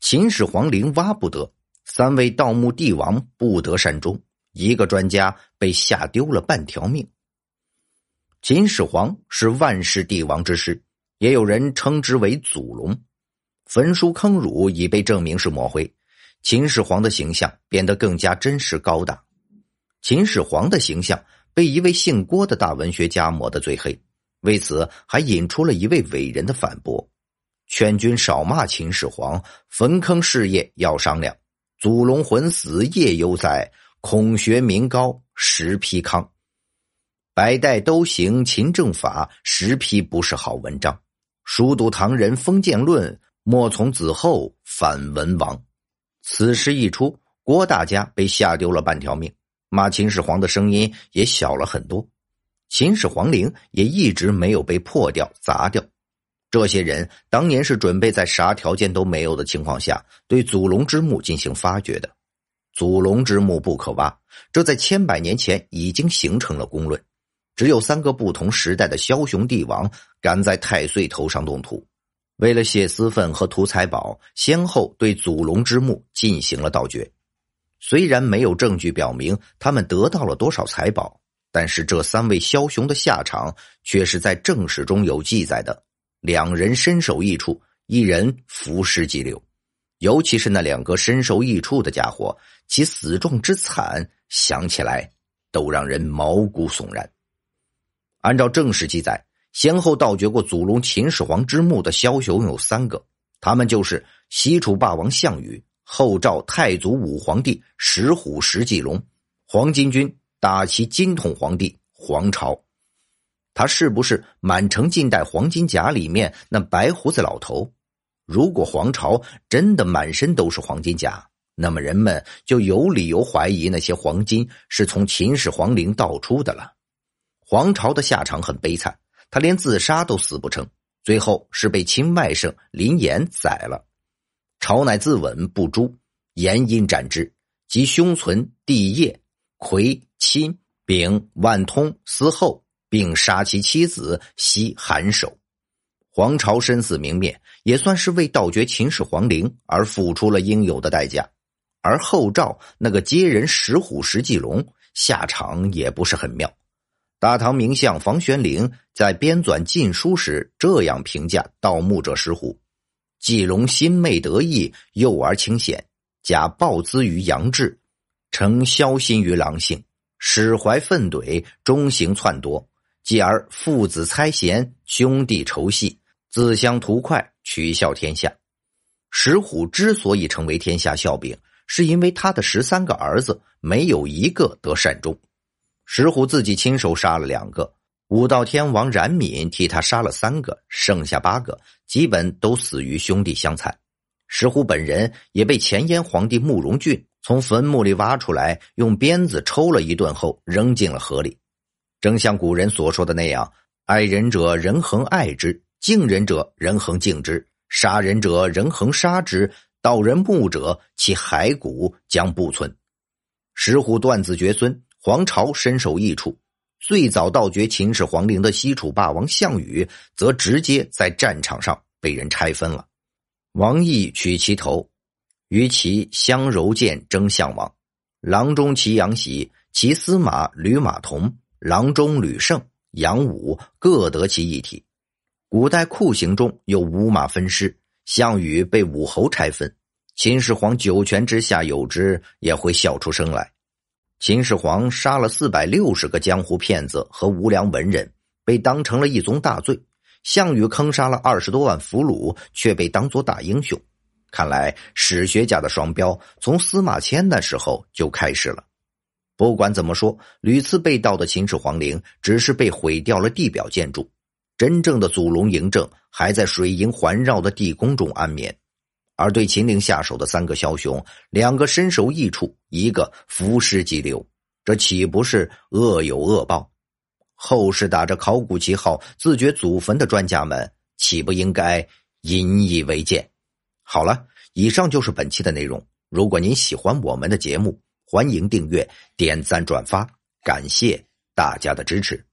秦始皇陵挖不得，三位盗墓帝王不得善终，一个专家被吓丢了半条命。秦始皇是万世帝王之师，也有人称之为祖龙。焚书坑儒已被证明是抹灰，秦始皇的形象变得更加真实高大。秦始皇的形象被一位姓郭的大文学家抹得最黑，为此还引出了一位伟人的反驳：劝君少骂秦始皇，焚坑事业要商量。祖龙魂死夜犹在，孔学名高实批康。百代都行秦政法，十批不是好文章。熟读唐人封建论。莫从子后反文王。此时一出，郭大家被吓丢了半条命，骂秦始皇的声音也小了很多。秦始皇陵也一直没有被破掉、砸掉。这些人当年是准备在啥条件都没有的情况下，对祖龙之墓进行发掘的。祖龙之墓不可挖，这在千百年前已经形成了公论。只有三个不同时代的枭雄帝王敢在太岁头上动土。为了泄私愤和图财宝，先后对祖龙之墓进行了盗掘。虽然没有证据表明他们得到了多少财宝，但是这三位枭雄的下场却是在正史中有记载的：两人身首异处，一人伏尸即流。尤其是那两个身首异处的家伙，其死状之惨，想起来都让人毛骨悚然。按照正史记载。先后盗掘过祖龙秦始皇之墓的枭雄有三个，他们就是西楚霸王项羽、后赵太祖武皇帝石虎石继龙、黄巾军大齐金统皇帝黄巢。他是不是满城尽带黄金甲里面那白胡子老头？如果黄巢真的满身都是黄金甲，那么人们就有理由怀疑那些黄金是从秦始皇陵盗出的了。黄巢的下场很悲惨。他连自杀都死不成，最后是被亲外甥林岩宰了。朝乃自刎不诛，严因斩之，及兄存弟业、魁、亲、丙、万通嗣后，并杀其妻子，悉寒首。黄巢身死名灭，也算是为盗掘秦始皇陵而付出了应有的代价。而后赵那个接人石虎石继龙，下场也不是很妙。大唐名相房玄龄在编纂《晋书》时这样评价盗墓者石虎：季龙心昧得意，幼而清显，假暴资于杨志，承枭心于狼性，始怀愤怼，终行篡夺，继而父子猜嫌，兄弟仇隙，自相图快，取笑天下。石虎之所以成为天下笑柄，是因为他的十三个儿子没有一个得善终。石虎自己亲手杀了两个，武道天王冉闵替他杀了三个，剩下八个基本都死于兄弟相残。石虎本人也被前燕皇帝慕容俊从坟墓里挖出来，用鞭子抽了一顿后扔进了河里。正像古人所说的那样：“爱人者，人恒爱之；敬人者，人恒敬之；杀人者，人恒杀之；盗人墓者，其骸骨将不存。”石虎断子绝孙。黄巢身首异处，最早盗掘秦始皇陵的西楚霸王项羽，则直接在战场上被人拆分了。王毅取其头，与其相柔剑争项王。郎中齐阳喜，其司马吕马童，郎中吕胜、杨武各得其一体。古代酷刑中有五马分尸，项羽被武侯拆分。秦始皇九泉之下有之，也会笑出声来。秦始皇杀了四百六十个江湖骗子和无良文人，被当成了一宗大罪。项羽坑杀了二十多万俘虏，却被当作大英雄。看来史学家的双标从司马迁那时候就开始了。不管怎么说，屡次被盗的秦始皇陵只是被毁掉了地表建筑，真正的祖龙嬴政还在水银环绕的地宫中安眠。而对秦陵下手的三个枭雄，两个身首异处，一个伏尸即流，这岂不是恶有恶报？后世打着考古旗号自掘祖坟的专家们，岂不应该引以为戒？好了，以上就是本期的内容。如果您喜欢我们的节目，欢迎订阅、点赞、转发，感谢大家的支持。